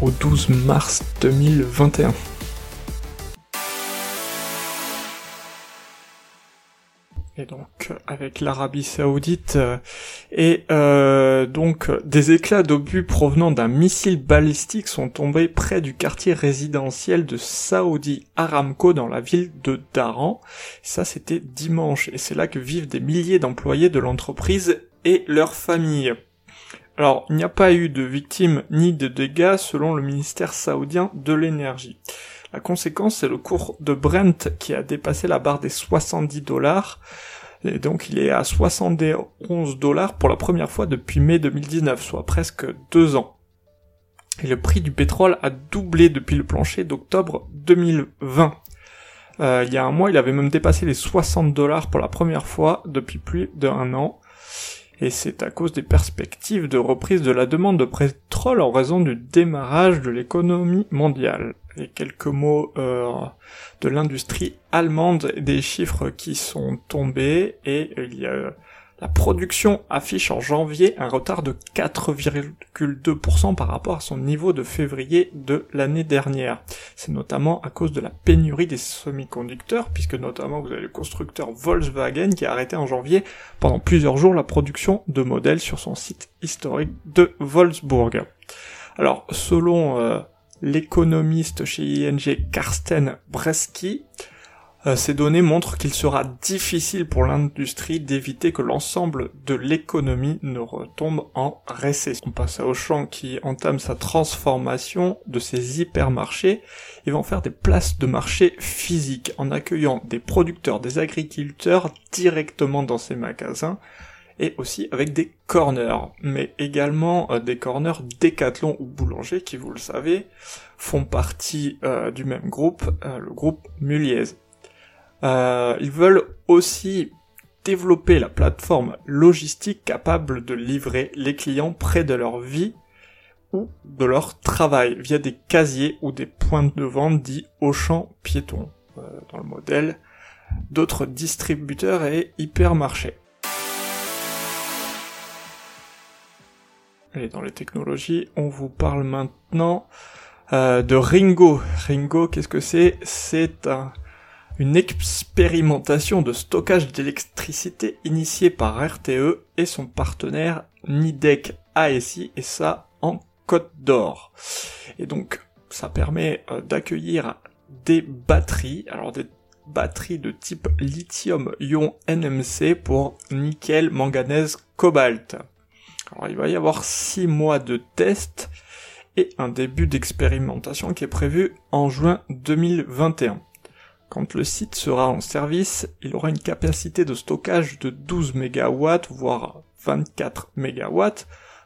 au 12 mars 2021. Et donc avec l'Arabie Saoudite euh, et euh, donc des éclats d'obus provenant d'un missile balistique sont tombés près du quartier résidentiel de Saudi Aramco dans la ville de Daran. Ça c'était dimanche et c'est là que vivent des milliers d'employés de l'entreprise et leurs familles. Alors, il n'y a pas eu de victimes ni de dégâts selon le ministère saoudien de l'énergie. La conséquence, c'est le cours de Brent qui a dépassé la barre des 70 dollars. Et donc, il est à 71 dollars pour la première fois depuis mai 2019, soit presque deux ans. Et le prix du pétrole a doublé depuis le plancher d'octobre 2020. Euh, il y a un mois, il avait même dépassé les 60 dollars pour la première fois depuis plus d'un an et c'est à cause des perspectives de reprise de la demande de pétrole en raison du démarrage de l'économie mondiale. Et quelques mots euh, de l'industrie allemande, des chiffres qui sont tombés, et il y a la production affiche en janvier un retard de 4,2% par rapport à son niveau de février de l'année dernière. C'est notamment à cause de la pénurie des semi-conducteurs, puisque notamment vous avez le constructeur Volkswagen qui a arrêté en janvier pendant plusieurs jours la production de modèles sur son site historique de Wolfsburg. Alors, selon euh, l'économiste chez ING Karsten Bresky, euh, ces données montrent qu'il sera difficile pour l'industrie d'éviter que l'ensemble de l'économie ne retombe en récession. On passe à Auchan qui entame sa transformation de ses hypermarchés. Ils vont faire des places de marché physiques en accueillant des producteurs, des agriculteurs directement dans ces magasins et aussi avec des corners, mais également euh, des corners Décathlon ou Boulanger qui, vous le savez, font partie euh, du même groupe, le groupe Muliez. Euh, ils veulent aussi développer la plateforme logistique capable de livrer les clients près de leur vie ou de leur travail via des casiers ou des points de vente dits au champ piéton euh, dans le modèle d'autres distributeurs et hypermarchés. Et dans les technologies, on vous parle maintenant euh, de Ringo. Ringo, qu'est-ce que c'est? C'est un une expérimentation de stockage d'électricité initiée par RTE et son partenaire Nidec ASI et ça en Côte d'Or. Et donc ça permet euh, d'accueillir des batteries, alors des batteries de type lithium-ion NMC pour nickel, manganèse, cobalt. Alors il va y avoir 6 mois de test et un début d'expérimentation qui est prévu en juin 2021. Quand le site sera en service, il aura une capacité de stockage de 12 MW, voire 24 MW,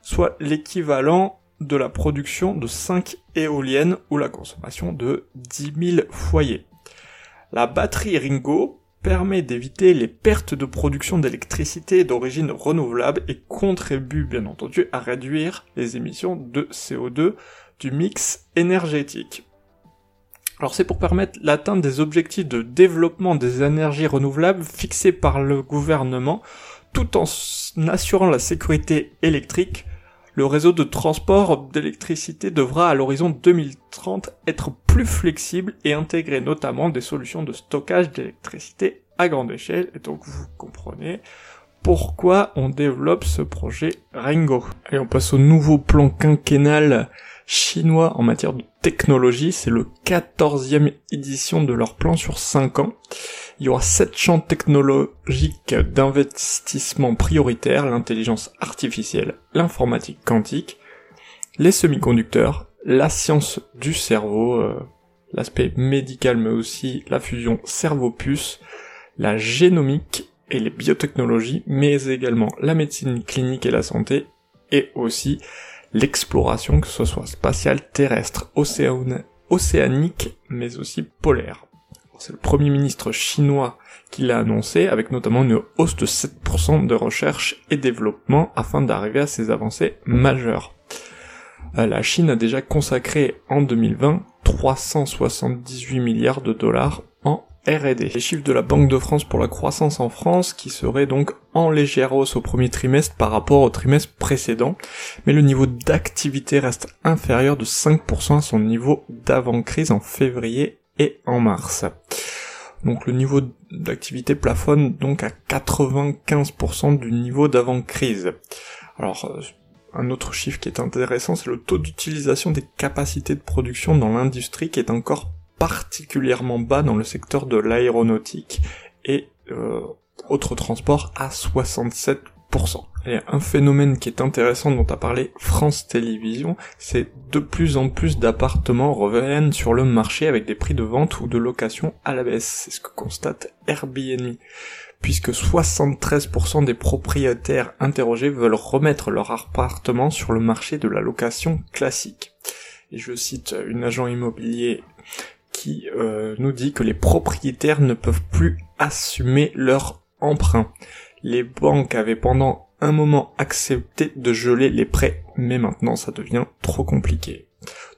soit l'équivalent de la production de 5 éoliennes ou la consommation de 10 000 foyers. La batterie Ringo permet d'éviter les pertes de production d'électricité d'origine renouvelable et contribue bien entendu à réduire les émissions de CO2 du mix énergétique. Alors c'est pour permettre l'atteinte des objectifs de développement des énergies renouvelables fixés par le gouvernement, tout en assurant la sécurité électrique. Le réseau de transport d'électricité devra à l'horizon 2030 être plus flexible et intégrer notamment des solutions de stockage d'électricité à grande échelle. Et donc vous comprenez pourquoi on développe ce projet Ringo. Et on passe au nouveau plan quinquennal chinois en matière de technologie. C'est le 14e édition de leur plan sur 5 ans. Il y aura 7 champs technologiques d'investissement prioritaires, l'intelligence artificielle, l'informatique quantique, les semi-conducteurs, la science du cerveau, euh, l'aspect médical mais aussi la fusion cerveau-puce, la génomique et les biotechnologies, mais également la médecine clinique et la santé, et aussi l'exploration, que ce soit spatiale, terrestre, océanique, mais aussi polaire. C'est le premier ministre chinois qui l'a annoncé, avec notamment une hausse de 7% de recherche et développement afin d'arriver à ces avancées majeures. Euh, la Chine a déjà consacré en 2020 378 milliards de dollars R&D. Les chiffres de la Banque de France pour la croissance en France qui serait donc en légère hausse au premier trimestre par rapport au trimestre précédent, mais le niveau d'activité reste inférieur de 5% à son niveau d'avant-crise en février et en mars. Donc le niveau d'activité plafonne donc à 95% du niveau d'avant-crise. Alors un autre chiffre qui est intéressant, c'est le taux d'utilisation des capacités de production dans l'industrie qui est encore particulièrement bas dans le secteur de l'aéronautique et euh, autres transports à 67%. Et un phénomène qui est intéressant dont a parlé France Télévisions, c'est de plus en plus d'appartements reviennent sur le marché avec des prix de vente ou de location à la baisse. C'est ce que constate Airbnb puisque 73% des propriétaires interrogés veulent remettre leur appartement sur le marché de la location classique. Et je cite une agent immobilier euh, nous dit que les propriétaires ne peuvent plus assumer leur emprunt. Les banques avaient pendant un moment accepté de geler les prêts, mais maintenant ça devient trop compliqué.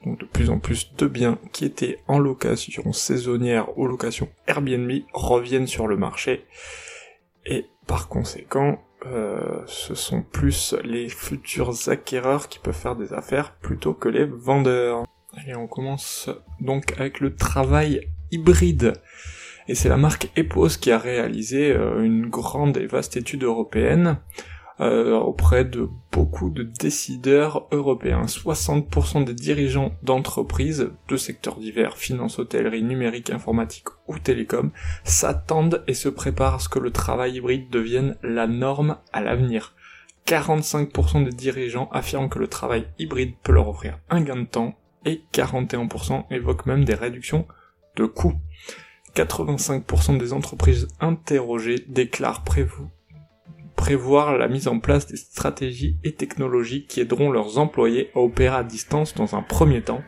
Donc de plus en plus de biens qui étaient en location saisonnière ou location Airbnb reviennent sur le marché et par conséquent, euh, ce sont plus les futurs acquéreurs qui peuvent faire des affaires plutôt que les vendeurs. Et on commence donc avec le travail hybride. Et c'est la marque Epos qui a réalisé euh, une grande et vaste étude européenne euh, auprès de beaucoup de décideurs européens. 60% des dirigeants d'entreprises de secteurs divers, finance, hôtellerie, numérique, informatique ou télécom, s'attendent et se préparent à ce que le travail hybride devienne la norme à l'avenir. 45% des dirigeants affirment que le travail hybride peut leur offrir un gain de temps et 41% évoquent même des réductions de coûts. 85% des entreprises interrogées déclarent prévoir la mise en place des stratégies et technologies qui aideront leurs employés à opérer à distance dans un premier temps,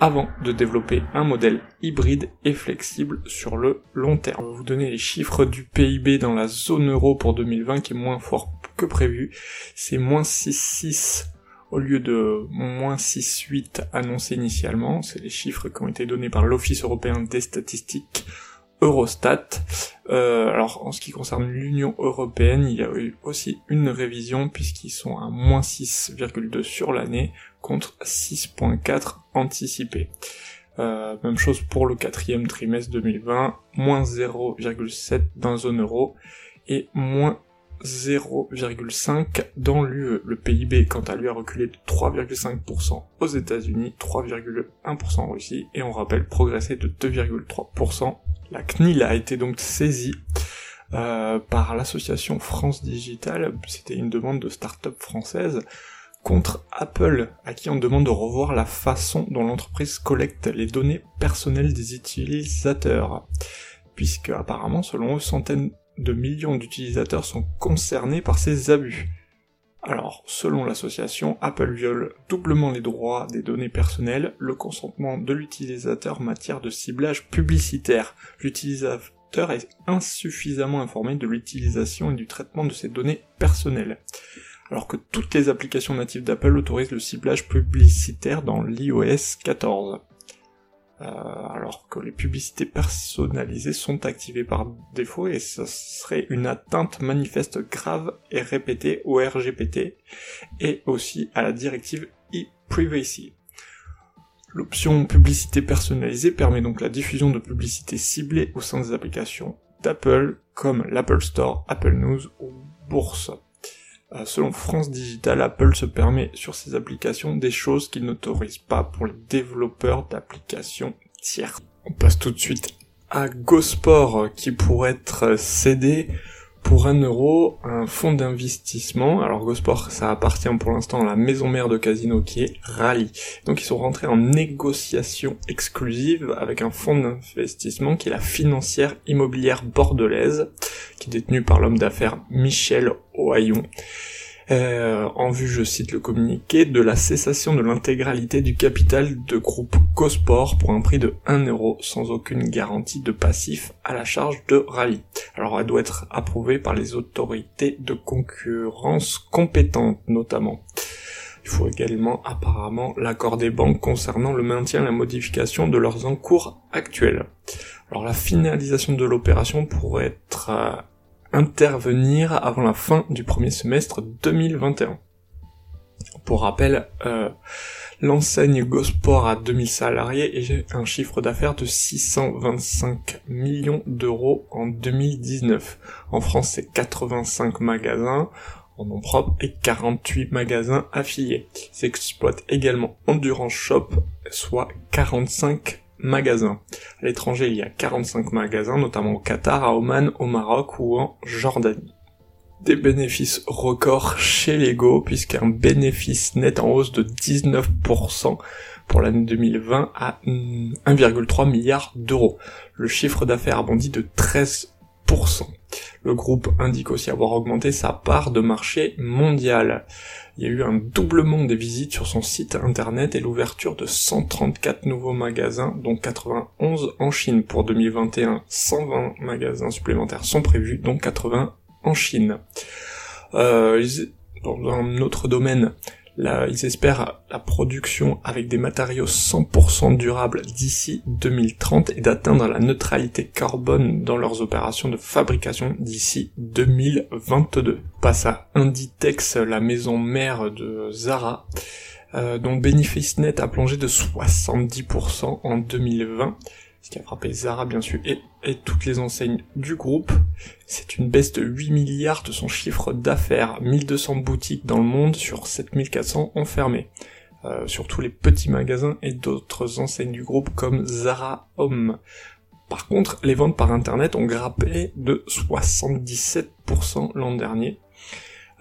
avant de développer un modèle hybride et flexible sur le long terme. On va vous donner les chiffres du PIB dans la zone euro pour 2020 qui est moins fort que prévu. C'est moins 6,6 au lieu de moins 6,8 annoncé initialement. C'est les chiffres qui ont été donnés par l'Office européen des statistiques Eurostat. Euh, alors en ce qui concerne l'Union européenne, il y a eu aussi une révision puisqu'ils sont à moins 6,2 sur l'année contre 6,4 anticipés. Euh, même chose pour le quatrième trimestre 2020, moins 0,7 dans zone euro et moins 0,5 dans l'UE. Le PIB, quant à lui, a reculé de 3,5% aux États-Unis, 3,1% en Russie, et on rappelle progressé de 2,3% la CNIL a été donc saisie euh, par l'association France Digital, c'était une demande de start-up française, contre Apple, à qui on demande de revoir la façon dont l'entreprise collecte les données personnelles des utilisateurs. Puisque apparemment, selon eux, centaines de millions d'utilisateurs sont concernés par ces abus. Alors, selon l'association, Apple viole doublement les droits des données personnelles, le consentement de l'utilisateur en matière de ciblage publicitaire. L'utilisateur est insuffisamment informé de l'utilisation et du traitement de ces données personnelles. Alors que toutes les applications natives d'Apple autorisent le ciblage publicitaire dans l'iOS 14. Euh, alors que les publicités personnalisées sont activées par défaut et ce serait une atteinte manifeste grave et répétée au RGPT et aussi à la directive e-privacy. L'option publicité personnalisée permet donc la diffusion de publicités ciblées au sein des applications d'Apple comme l'Apple Store, Apple News ou Bourse. Euh, selon France Digital, Apple se permet sur ses applications des choses qu'il n'autorise pas pour les développeurs d'applications tiers. On passe tout de suite à GoSport qui pourrait être cédé pour un euro un fonds d'investissement. Alors GoSport, ça appartient pour l'instant à la maison mère de casino qui est Rally. Donc ils sont rentrés en négociation exclusive avec un fonds d'investissement qui est la financière immobilière bordelaise, qui est détenue par l'homme d'affaires Michel Ohaillon. Euh, en vue, je cite le communiqué, de la cessation de l'intégralité du capital de groupe Cosport pour un prix de 1 euro sans aucune garantie de passif à la charge de Rally. Alors elle doit être approuvée par les autorités de concurrence compétentes notamment. Il faut également apparemment l'accord des banques concernant le maintien et la modification de leurs encours actuels. Alors la finalisation de l'opération pourrait être euh, intervenir avant la fin du premier semestre 2021. Pour rappel, euh, l'enseigne Gosport a 2000 salariés et un chiffre d'affaires de 625 millions d'euros en 2019. En France, c'est 85 magasins en nom propre et 48 magasins affiliés. S'exploite également Endurance Shop, soit 45 magasins. À l'étranger, il y a 45 magasins, notamment au Qatar, à Oman, au Maroc ou en Jordanie. Des bénéfices records chez Lego, puisqu'un bénéfice net en hausse de 19% pour l'année 2020 à 1,3 milliard d'euros. Le chiffre d'affaires a bondi de 13%. Le groupe indique aussi avoir augmenté sa part de marché mondial. Il y a eu un doublement des visites sur son site internet et l'ouverture de 134 nouveaux magasins, dont 91 en Chine pour 2021. 120 magasins supplémentaires sont prévus, dont 80 en Chine. Euh, dans un autre domaine, ils espèrent la production avec des matériaux 100% durables d'ici 2030 et d'atteindre la neutralité carbone dans leurs opérations de fabrication d'ici 2022. Passe à Inditex, la maison mère de Zara, euh, dont bénéfice net a plongé de 70% en 2020 ce qui a frappé Zara bien sûr et, toutes les enseignes du groupe. C'est une baisse de 8 milliards de son chiffre d'affaires, 1200 boutiques dans le monde sur 7400 enfermées. Euh, surtout les petits magasins et d'autres enseignes du groupe comme Zara Home. Par contre, les ventes par internet ont grappé de 77% l'an dernier.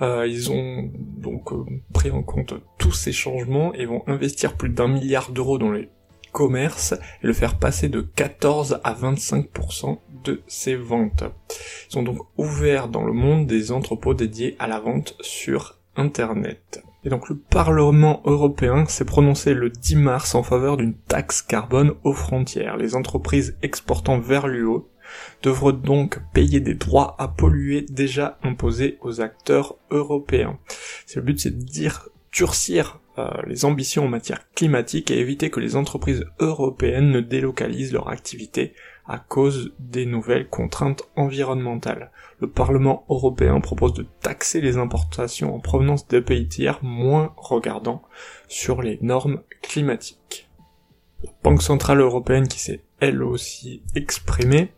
Euh, ils ont donc euh, pris en compte tous ces changements et vont investir plus d'un milliard d'euros dans les commerce et le faire passer de 14 à 25% de ses ventes. Ils ont donc ouvert dans le monde des entrepôts dédiés à la vente sur Internet. Et donc le Parlement européen s'est prononcé le 10 mars en faveur d'une taxe carbone aux frontières. Les entreprises exportant vers l'UE devront donc payer des droits à polluer déjà imposés aux acteurs européens. C'est le but, c'est de dire durcir euh, les ambitions en matière climatique et éviter que les entreprises européennes ne délocalisent leur activité à cause des nouvelles contraintes environnementales. Le Parlement européen propose de taxer les importations en provenance des pays tiers moins regardant sur les normes climatiques. La Banque Centrale Européenne qui s'est elle aussi exprimée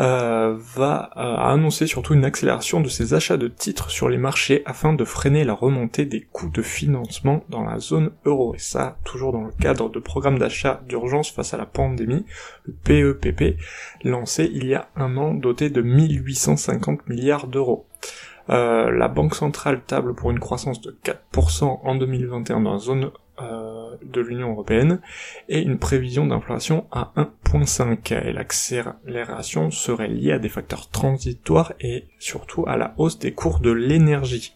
euh, va euh, annoncer surtout une accélération de ses achats de titres sur les marchés afin de freiner la remontée des coûts de financement dans la zone euro. Et ça, toujours dans le cadre de programmes d'achat d'urgence face à la pandémie, le PEPP, e lancé il y a un an, doté de 1850 milliards d'euros. Euh, la Banque centrale table pour une croissance de 4% en 2021 dans la zone euh, de l'Union européenne et une prévision d'inflation à 1.5. Et l'accélération serait liée à des facteurs transitoires et surtout à la hausse des cours de l'énergie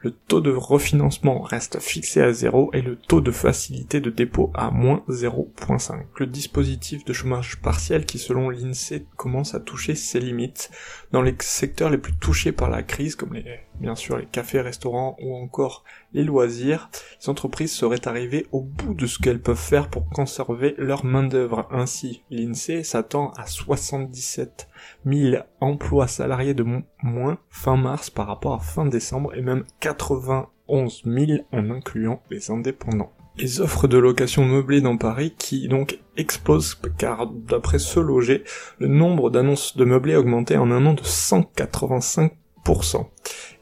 le taux de refinancement reste fixé à 0 et le taux de facilité de dépôt à moins 0.5. Le dispositif de chômage partiel qui selon l'INSEE commence à toucher ses limites dans les secteurs les plus touchés par la crise comme les, bien sûr les cafés, restaurants ou encore les loisirs, les entreprises seraient arrivées au bout de ce qu'elles peuvent faire pour conserver leur main d'œuvre. Ainsi, l'INSEE s'attend à 77 000 emplois salariés de moins fin mars par rapport à fin décembre et même 91 000 en incluant les indépendants. Les offres de location meublée dans Paris qui donc explosent car d'après ce loger, le nombre d'annonces de meublés a augmenté en un an de 185%.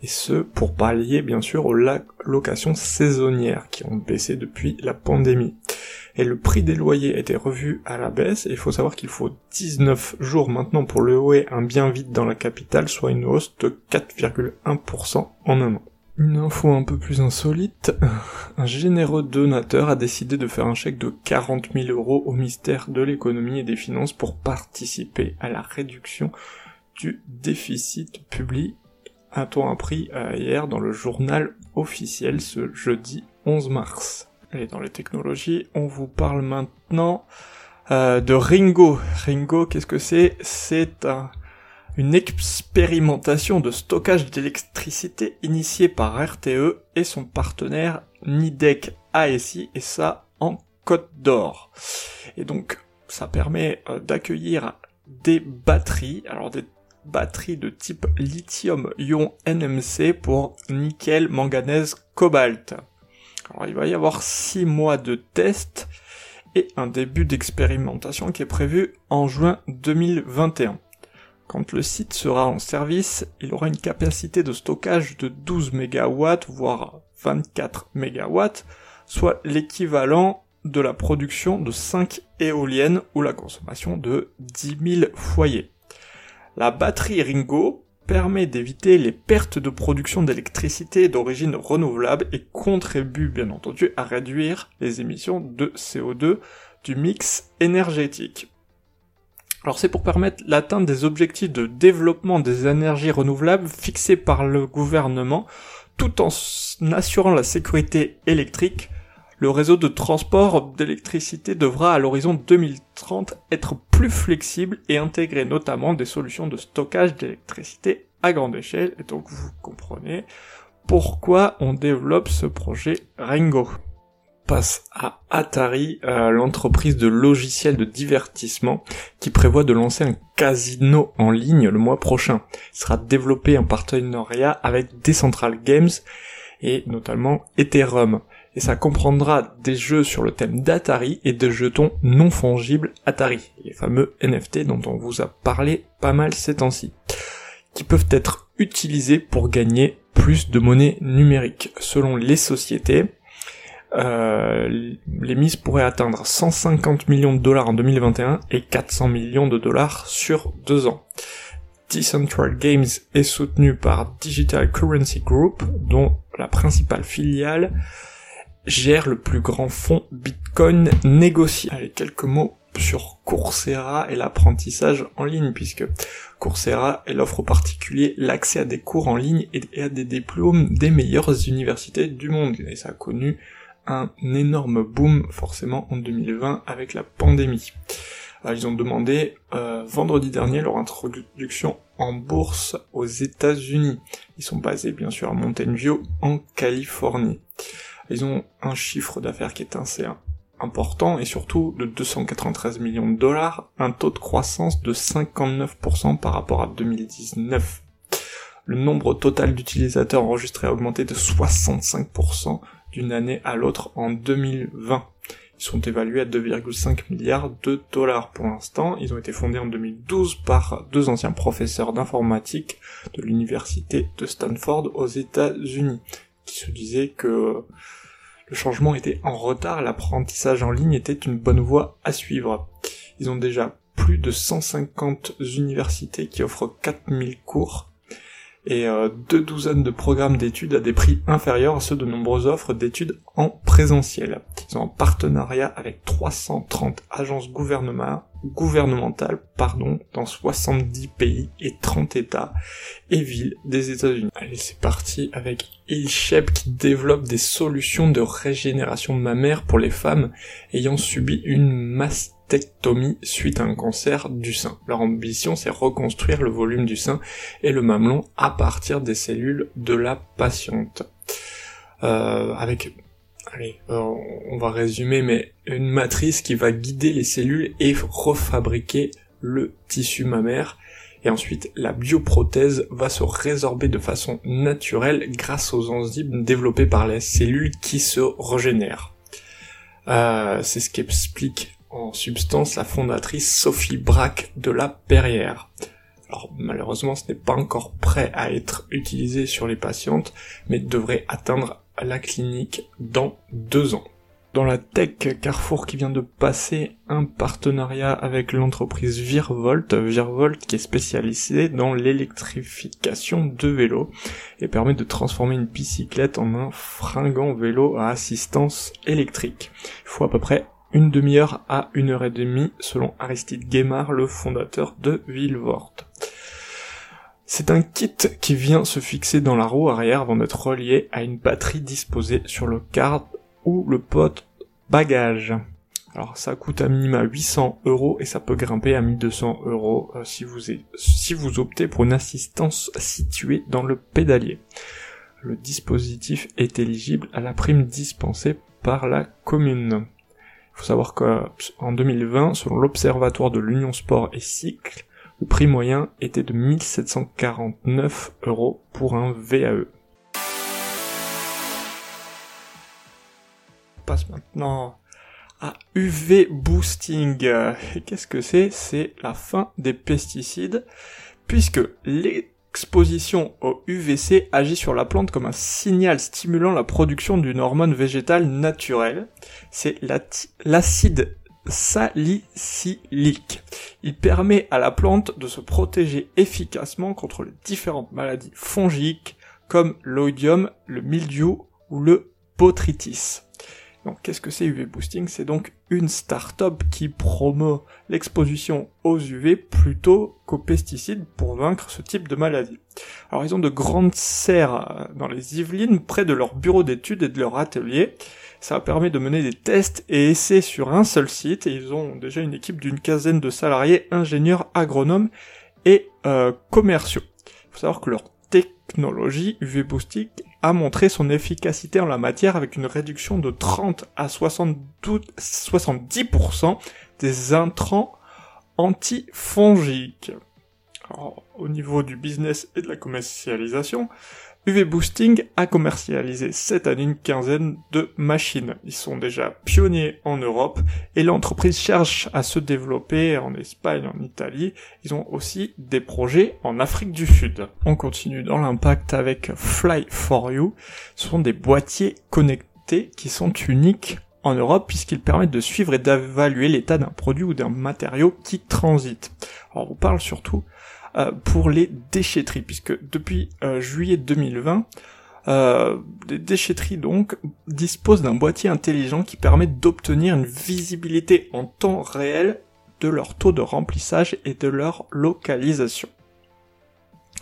Et ce, pour pallier bien sûr aux locations saisonnières qui ont baissé depuis la pandémie et le prix des loyers été revu à la baisse, il faut savoir qu'il faut 19 jours maintenant pour louer un bien vide dans la capitale, soit une hausse de 4,1% en un an. Une info un peu plus insolite, un généreux donateur a décidé de faire un chèque de 40 000 euros au ministère de l'économie et des finances pour participer à la réduction du déficit public a-t-on appris hier dans le journal officiel ce jeudi 11 mars. Et dans les technologies, on vous parle maintenant de Ringo. Ringo, qu'est-ce que c'est? C'est un une expérimentation de stockage d'électricité initiée par RTE et son partenaire Nidec ASI, et ça en Côte d'Or. Et donc, ça permet euh, d'accueillir des batteries, alors des batteries de type lithium-ion NMC pour nickel, manganèse, cobalt. Il va y avoir 6 mois de test et un début d'expérimentation qui est prévu en juin 2021. Quand le site sera en service, il aura une capacité de stockage de 12 MW, voire 24 MW, soit l'équivalent de la production de 5 éoliennes ou la consommation de 10 000 foyers. La batterie Ringo permet d'éviter les pertes de production d'électricité d'origine renouvelable et contribue bien entendu à réduire les émissions de CO2 du mix énergétique. Alors c'est pour permettre l'atteinte des objectifs de développement des énergies renouvelables fixés par le gouvernement tout en assurant la sécurité électrique. Le réseau de transport d'électricité devra à l'horizon 2030 être plus flexible et intégrer notamment des solutions de stockage d'électricité à grande échelle. Et donc vous comprenez pourquoi on développe ce projet Ringo passe à Atari, l'entreprise de logiciels de divertissement qui prévoit de lancer un casino en ligne le mois prochain. Il sera développé en partenariat avec Decentral Games et notamment Ethereum. Et ça comprendra des jeux sur le thème d'Atari et des jetons non fongibles Atari, les fameux NFT dont on vous a parlé pas mal ces temps-ci, qui peuvent être utilisés pour gagner plus de monnaie numérique. Selon les sociétés, euh, les mises pourraient atteindre 150 millions de dollars en 2021 et 400 millions de dollars sur deux ans. Decentral Games est soutenu par Digital Currency Group, dont la principale filiale gère le plus grand fonds Bitcoin négocié. Allez, quelques mots sur Coursera et l'apprentissage en ligne, puisque Coursera, elle offre aux particuliers l'accès à des cours en ligne et à des diplômes des meilleures universités du monde. Et ça a connu un énorme boom forcément en 2020 avec la pandémie. Euh, ils ont demandé euh, vendredi dernier leur introduction en bourse aux États-Unis. Ils sont basés bien sûr à Mountain View en Californie. Ils ont un chiffre d'affaires qui est assez important et surtout de 293 millions de dollars, un taux de croissance de 59% par rapport à 2019. Le nombre total d'utilisateurs enregistrés a augmenté de 65% d'une année à l'autre en 2020. Ils sont évalués à 2,5 milliards de dollars pour l'instant. Ils ont été fondés en 2012 par deux anciens professeurs d'informatique de l'université de Stanford aux États-Unis, qui se disaient que le changement était en retard, l'apprentissage en ligne était une bonne voie à suivre. Ils ont déjà plus de 150 universités qui offrent 4000 cours et euh, deux douzaines de programmes d'études à des prix inférieurs à ceux de nombreuses offres d'études en présentiel. Ils sont en partenariat avec 330 agences gouvernementales pardon, dans 70 pays et 30 États et villes des États-Unis. Allez, c'est parti avec Ilshep qui développe des solutions de régénération mammaire pour les femmes ayant subi une masse tectomie suite à un cancer du sein. Leur ambition, c'est reconstruire le volume du sein et le mamelon à partir des cellules de la patiente. Euh, avec, allez, on va résumer, mais une matrice qui va guider les cellules et refabriquer le tissu mammaire. Et ensuite, la bioprothèse va se résorber de façon naturelle grâce aux enzymes développées par les cellules qui se régénèrent. Euh, c'est ce qu'explique en substance la fondatrice Sophie Braque de la Perrière. Alors malheureusement ce n'est pas encore prêt à être utilisé sur les patientes, mais devrait atteindre la clinique dans deux ans. Dans la tech, Carrefour qui vient de passer un partenariat avec l'entreprise Virvolt, Virvolt qui est spécialisée dans l'électrification de vélos et permet de transformer une bicyclette en un fringant vélo à assistance électrique. Il faut à peu près une demi-heure à une heure et demie, selon Aristide Guémard, le fondateur de Villevort. C'est un kit qui vient se fixer dans la roue arrière avant d'être relié à une batterie disposée sur le card ou le pote bagage. Alors ça coûte à minima 800 euros et ça peut grimper à 1200 euros euh, si, vous si vous optez pour une assistance située dans le pédalier. Le dispositif est éligible à la prime dispensée par la commune. Il faut savoir qu'en 2020, selon l'Observatoire de l'Union Sport et Cycle, le prix moyen était de 1749 euros pour un VAE. On passe maintenant à UV boosting. qu'est-ce que c'est? C'est la fin des pesticides, puisque l'exposition au UVC agit sur la plante comme un signal stimulant la production d'une hormone végétale naturelle. C'est l'acide salicylique. Il permet à la plante de se protéger efficacement contre les différentes maladies fongiques comme l'oïdium, le mildiou ou le botrytis. Donc qu'est-ce que c'est UV Boosting? C'est donc une start-up qui promeut l'exposition aux UV plutôt qu'aux pesticides pour vaincre ce type de maladie. Alors ils ont de grandes serres dans les Yvelines près de leur bureau d'études et de leur atelier. Ça permet de mener des tests et essais sur un seul site et ils ont déjà une équipe d'une quinzaine de salariés, ingénieurs, agronomes et euh, commerciaux. Il faut savoir que leur technologie UV Boosting a montré son efficacité en la matière avec une réduction de 30 à 70% des intrants antifongiques. au niveau du business et de la commercialisation, UV Boosting a commercialisé cette année une quinzaine de machines. Ils sont déjà pionniers en Europe et l'entreprise cherche à se développer en Espagne, en Italie. Ils ont aussi des projets en Afrique du Sud. On continue dans l'impact avec Fly for You. Ce sont des boîtiers connectés qui sont uniques en Europe puisqu'ils permettent de suivre et d'évaluer l'état d'un produit ou d'un matériau qui transite. Alors on parle surtout pour les déchetteries, puisque depuis euh, juillet 2020, euh, les déchetteries donc disposent d'un boîtier intelligent qui permet d'obtenir une visibilité en temps réel de leur taux de remplissage et de leur localisation.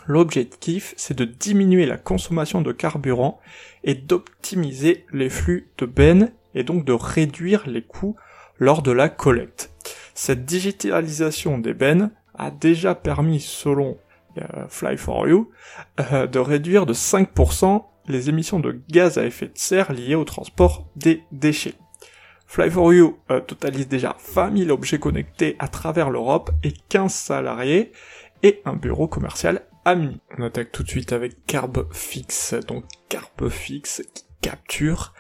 L'objectif, c'est de diminuer la consommation de carburant et d'optimiser les flux de bennes et donc de réduire les coûts lors de la collecte. Cette digitalisation des bennes a déjà permis, selon euh, Fly for You, euh, de réduire de 5% les émissions de gaz à effet de serre liées au transport des déchets. Fly for You euh, totalise déjà 20 000 objets connectés à travers l'Europe et 15 salariés et un bureau commercial à Mini. On attaque tout de suite avec CarbFix. Donc CarbFix qui capture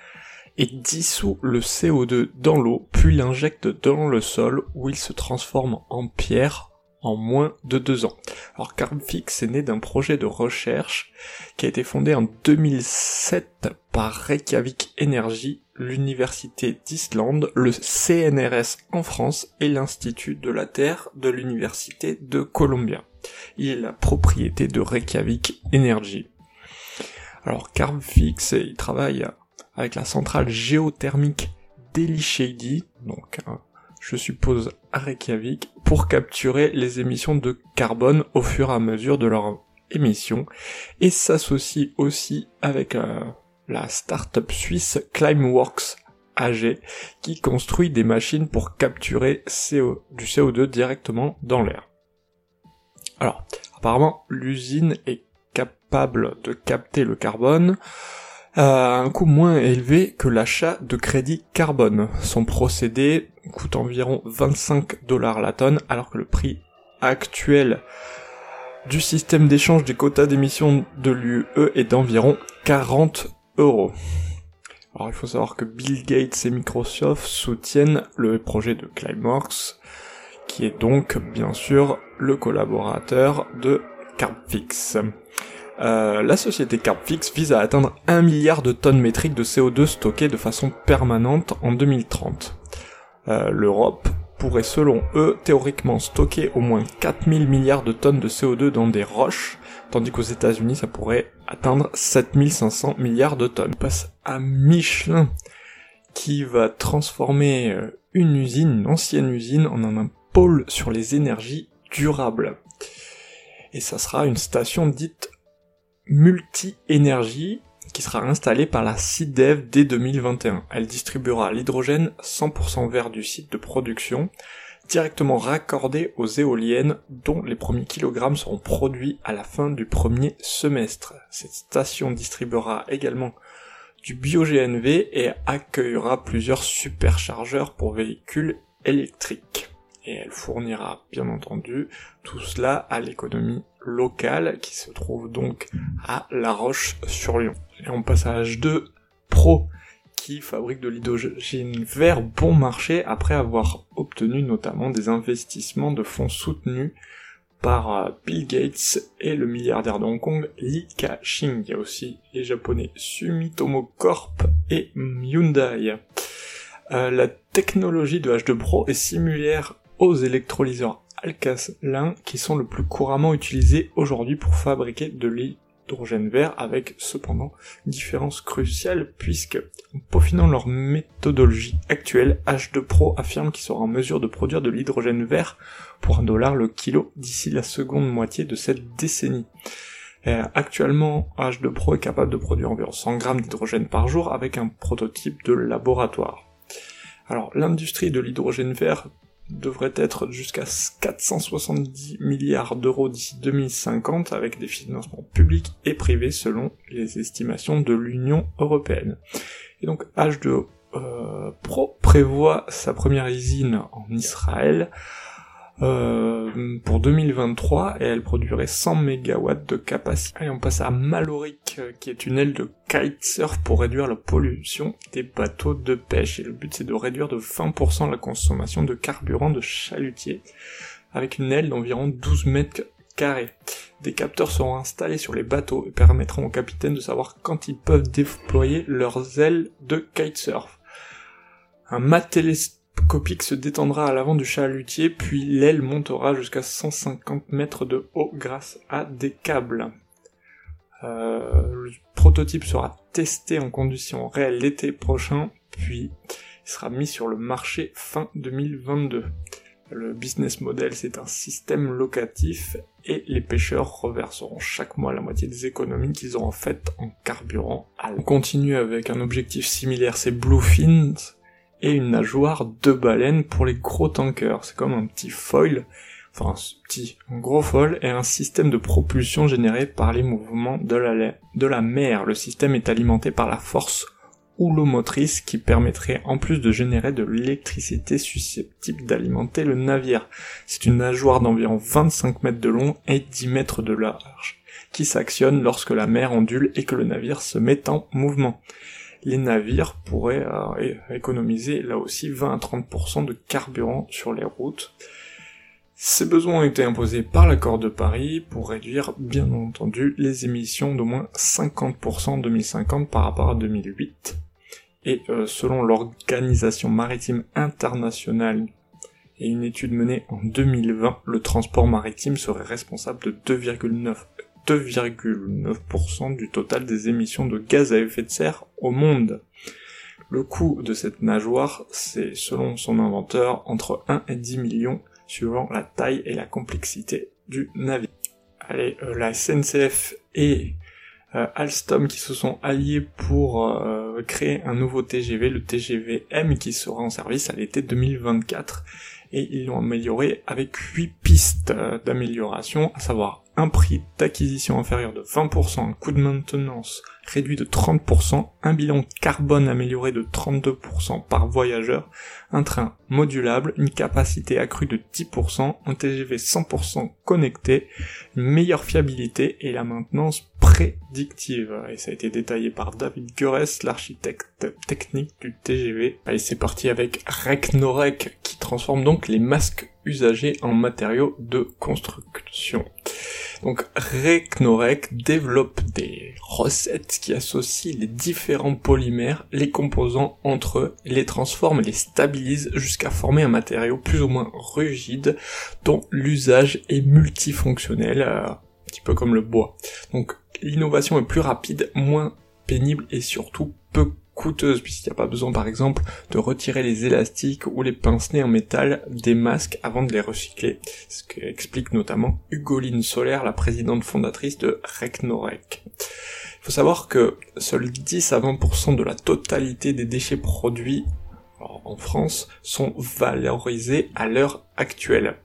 et dissout le CO2 dans l'eau, puis l'injecte dans le sol où il se transforme en pierre en moins de deux ans. Alors Carbfix est né d'un projet de recherche qui a été fondé en 2007 par Reykjavik Energy, l'université d'Islande, le CNRS en France et l'Institut de la Terre de l'université de Columbia. Il est la propriété de Reykjavik Energy. Alors Carbfix, il travaille avec la centrale géothermique d'Eli donc je suppose à Reykjavik, pour capturer les émissions de carbone au fur et à mesure de leur émission, et s'associe aussi avec euh, la start-up suisse Climeworks AG, qui construit des machines pour capturer du CO2 directement dans l'air. Alors, apparemment, l'usine est capable de capter le carbone, à un coût moins élevé que l'achat de crédit carbone. Son procédé coûte environ 25 dollars la tonne, alors que le prix actuel du système d'échange des quotas d'émissions de l'UE est d'environ 40 euros. Alors il faut savoir que Bill Gates et Microsoft soutiennent le projet de Climeworks, qui est donc bien sûr le collaborateur de Carbfix. Euh, la société Carbfix vise à atteindre 1 milliard de tonnes métriques de CO2 stockées de façon permanente en 2030. Euh, L'Europe pourrait selon eux théoriquement stocker au moins 4000 milliards de tonnes de CO2 dans des roches, tandis qu'aux États-Unis ça pourrait atteindre 7500 milliards de tonnes. On passe à Michelin qui va transformer euh, une usine, une ancienne usine, en un pôle sur les énergies durables. et ça sera une station dite multi-énergie qui sera installée par la CIDEV dès 2021. Elle distribuera l'hydrogène 100% vert du site de production directement raccordé aux éoliennes dont les premiers kilogrammes seront produits à la fin du premier semestre. Cette station distribuera également du bio-GNV et accueillera plusieurs superchargeurs pour véhicules électriques. Et elle fournira bien entendu tout cela à l'économie locale qui se trouve donc à La Roche-sur-Yon. Et on passe à H2 Pro qui fabrique de l'hydrogène vert bon marché après avoir obtenu notamment des investissements de fonds soutenus par euh, Bill Gates et le milliardaire de Hong Kong Li Ka-shing. Il y a aussi les japonais Sumitomo Corp et Hyundai. Euh, la technologie de H2 Pro est similaire aux électrolyseurs alcalins qui sont le plus couramment utilisés aujourd'hui pour fabriquer de l'hydrogène vert avec cependant différence cruciale puisque en peaufinant leur méthodologie actuelle, H2 Pro affirme qu'il sera en mesure de produire de l'hydrogène vert pour un dollar le kilo d'ici la seconde moitié de cette décennie. actuellement, H2 Pro est capable de produire environ 100 grammes d'hydrogène par jour avec un prototype de laboratoire. Alors, l'industrie de l'hydrogène vert devrait être jusqu'à 470 milliards d'euros d'ici 2050 avec des financements publics et privés selon les estimations de l'Union européenne. Et donc H2 euh, Pro prévoit sa première usine en Israël euh, pour 2023 et elle produirait 100 MW de capacité. Et on passe à Maloric euh, qui est une aile de kitesurf pour réduire la pollution des bateaux de pêche et le but c'est de réduire de 20% la consommation de carburant de chalutier avec une aile d'environ 12 mètres carrés. Des capteurs seront installés sur les bateaux et permettront aux capitaines de savoir quand ils peuvent déployer leurs ailes de kitesurf. Un mat Copic se détendra à l'avant du chalutier, puis l'aile montera jusqu'à 150 mètres de haut grâce à des câbles. Euh, le prototype sera testé en conditions réelles l'été prochain, puis il sera mis sur le marché fin 2022. Le business model, c'est un système locatif et les pêcheurs reverseront chaque mois la moitié des économies qu'ils auront faites en carburant. On continue avec un objectif similaire, c'est Bluefins, et une nageoire de baleine pour les gros tankers. C'est comme un petit foil, enfin un petit, gros foil et un système de propulsion généré par les mouvements de la, de la mer. Le système est alimenté par la force houlomotrice qui permettrait en plus de générer de l'électricité susceptible d'alimenter le navire. C'est une nageoire d'environ 25 mètres de long et 10 mètres de large qui s'actionne lorsque la mer ondule et que le navire se met en mouvement les navires pourraient euh, économiser là aussi 20 à 30% de carburant sur les routes. Ces besoins ont été imposés par l'accord de Paris pour réduire bien entendu les émissions d'au moins 50% en 2050 par rapport à 2008. Et euh, selon l'Organisation maritime internationale et une étude menée en 2020, le transport maritime serait responsable de 2,9 2,9% du total des émissions de gaz à effet de serre au monde. Le coût de cette nageoire, c'est selon son inventeur entre 1 et 10 millions suivant la taille et la complexité du navire. Allez, euh, la SNCF et euh, Alstom qui se sont alliés pour euh, créer un nouveau TGV, le TGV M qui sera en service à l'été 2024 et ils l'ont amélioré avec 8 pistes d'amélioration, à savoir un prix d'acquisition inférieur de 20%, un coût de maintenance réduit de 30%, un bilan carbone amélioré de 32% par voyageur, un train modulable, une capacité accrue de 10%, un TGV 100% connecté, une meilleure fiabilité et la maintenance prédictive. Et ça a été détaillé par David Gures, l'architecte technique du TGV. Et c'est parti avec Recnorec qui transforme donc les masques usagés en matériaux de construction. Donc Recnorec développe des recettes qui associent les différents polymères, les composants entre eux, les transforment et les stabilisent jusqu'à former un matériau plus ou moins rigide dont l'usage est multifonctionnel, euh, un petit peu comme le bois. Donc l'innovation est plus rapide, moins pénible et surtout peu coûteuse puisqu'il n'y a pas besoin par exemple de retirer les élastiques ou les pince-nez en métal des masques avant de les recycler, ce qu'explique notamment Hugoline Solaire, la présidente fondatrice de Recnorec. Il faut savoir que seuls 10 à 20% de la totalité des déchets produits en France sont valorisés à l'heure actuelle.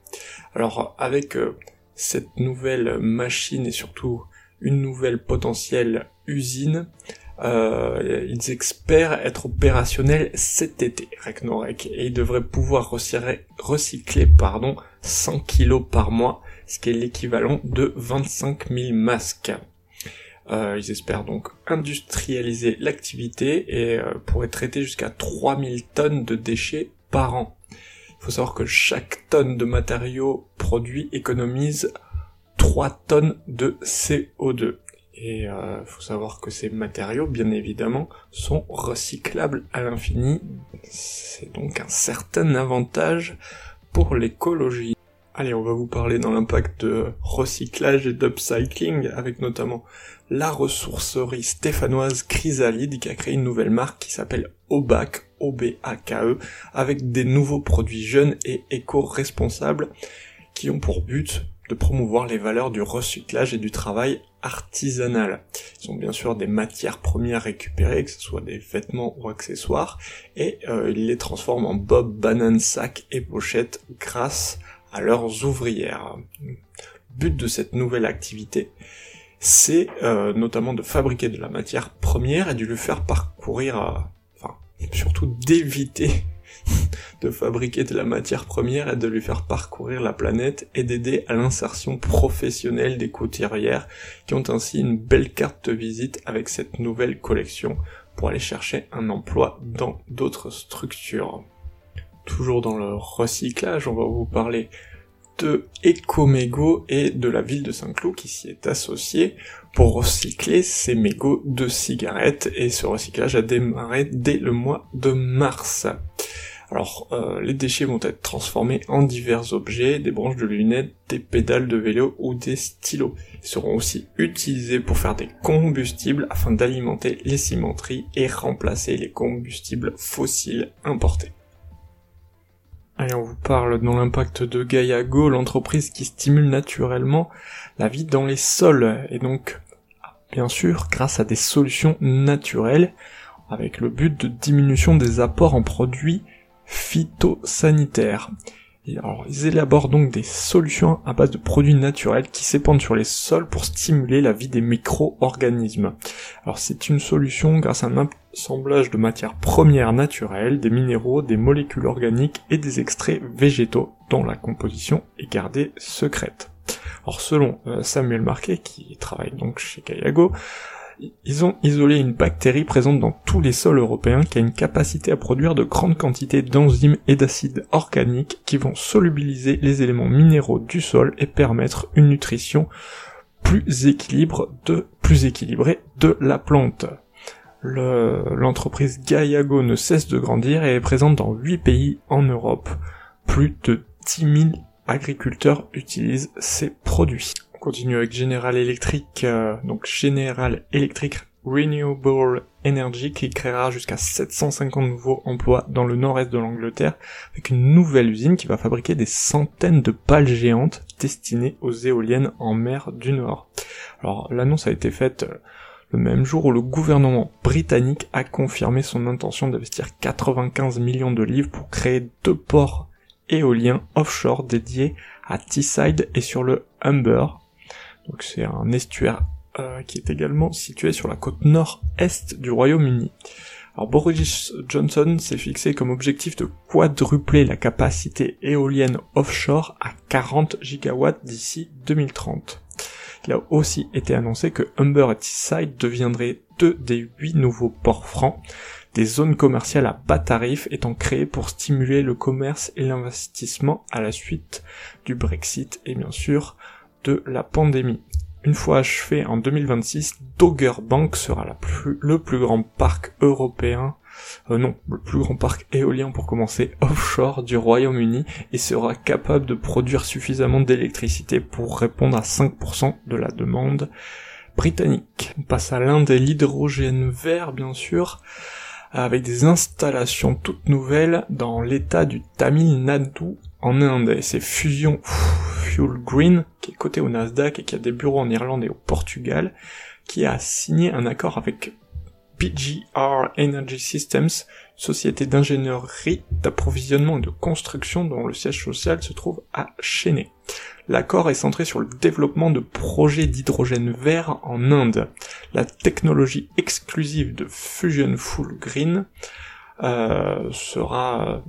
Alors avec euh, cette nouvelle machine et surtout une nouvelle potentielle usine, euh, ils espèrent être opérationnels cet été, Recnorec, et ils devraient pouvoir recycler, recycler pardon, 100 kilos par mois, ce qui est l'équivalent de 25 000 masques. Euh, ils espèrent donc industrialiser l'activité et euh, pourraient traiter jusqu'à 3000 tonnes de déchets par an. Il faut savoir que chaque tonne de matériaux produits économise 3 tonnes de CO2. Et il euh, faut savoir que ces matériaux, bien évidemment, sont recyclables à l'infini. C'est donc un certain avantage pour l'écologie. Allez, on va vous parler dans l'impact de recyclage et d'upcycling, avec notamment la ressourcerie stéphanoise Chrysalide qui a créé une nouvelle marque qui s'appelle Obac, O-B-A-K-E, avec des nouveaux produits jeunes et éco-responsables qui ont pour but de promouvoir les valeurs du recyclage et du travail artisanal. Ils sont bien sûr des matières premières récupérées, que ce soit des vêtements ou accessoires, et euh, ils les transforment en bob, bananes, sacs et pochettes grâce à leurs ouvrières. Le but de cette nouvelle activité, c'est euh, notamment de fabriquer de la matière première et de le faire parcourir, à... enfin surtout d'éviter de fabriquer de la matière première et de lui faire parcourir la planète et d'aider à l'insertion professionnelle des couturières qui ont ainsi une belle carte de visite avec cette nouvelle collection pour aller chercher un emploi dans d'autres structures. Toujours dans le recyclage, on va vous parler de Ecomégo et de la ville de Saint-Cloud qui s'y est associée pour recycler ces mégots de cigarettes et ce recyclage a démarré dès le mois de mars. Alors, euh, les déchets vont être transformés en divers objets, des branches de lunettes, des pédales de vélo ou des stylos. Ils seront aussi utilisés pour faire des combustibles afin d'alimenter les cimenteries et remplacer les combustibles fossiles importés. Allez, on vous parle dans l'impact de Gaiago, l'entreprise qui stimule naturellement la vie dans les sols, et donc, bien sûr, grâce à des solutions naturelles, avec le but de diminution des apports en produits phytosanitaires. Alors, ils élaborent donc des solutions à base de produits naturels qui s'épandent sur les sols pour stimuler la vie des micro-organismes. Alors c'est une solution grâce à un assemblage de matières premières naturelles, des minéraux, des molécules organiques et des extraits végétaux dont la composition est gardée secrète. Alors selon euh, Samuel Marquet, qui travaille donc chez Kayago, ils ont isolé une bactérie présente dans tous les sols européens qui a une capacité à produire de grandes quantités d'enzymes et d'acides organiques qui vont solubiliser les éléments minéraux du sol et permettre une nutrition plus, équilibre de, plus équilibrée de la plante. L'entreprise Gaiago ne cesse de grandir et est présente dans 8 pays en Europe. Plus de 10 000 agriculteurs utilisent ces produits. On continue avec General Electric, euh, donc General Electric Renewable Energy qui créera jusqu'à 750 nouveaux emplois dans le nord-est de l'Angleterre avec une nouvelle usine qui va fabriquer des centaines de pales géantes destinées aux éoliennes en mer du Nord. Alors l'annonce a été faite euh, le même jour où le gouvernement britannique a confirmé son intention d'investir 95 millions de livres pour créer deux ports éoliens offshore dédiés à Teesside et sur le Humber, donc c'est un estuaire euh, qui est également situé sur la côte nord-est du Royaume-Uni. Alors Boris Johnson s'est fixé comme objectif de quadrupler la capacité éolienne offshore à 40 gigawatts d'ici 2030. Il a aussi été annoncé que Humber et Teesside deviendraient deux des huit nouveaux ports francs, des zones commerciales à bas tarifs étant créées pour stimuler le commerce et l'investissement à la suite du Brexit et bien sûr de la pandémie. Une fois achevé en 2026, Dogger Bank sera le plus grand parc européen, euh, non, le plus grand parc éolien pour commencer, offshore du Royaume-Uni et sera capable de produire suffisamment d'électricité pour répondre à 5% de la demande britannique. On passe à l'un des l'hydrogène vert, bien sûr avec des installations toutes nouvelles dans l'état du Tamil Nadu en Inde. C'est Fusion Fuel Green, qui est coté au Nasdaq et qui a des bureaux en Irlande et au Portugal, qui a signé un accord avec PGR Energy Systems, société d'ingénierie, d'approvisionnement et de construction dont le siège social se trouve à Chennai. L'accord est centré sur le développement de projets d'hydrogène vert en Inde. La technologie exclusive de Fusion Full Green euh, sera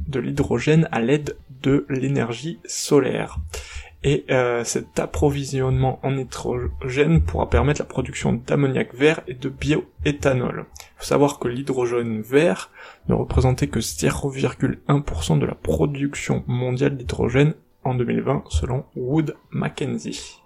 de l'hydrogène à l'aide de l'énergie solaire et euh, cet approvisionnement en hydrogène pourra permettre la production d'ammoniac vert et de bioéthanol. Il faut savoir que l'hydrogène vert ne représentait que 0,1% de la production mondiale d'hydrogène en 2020 selon Wood Mackenzie.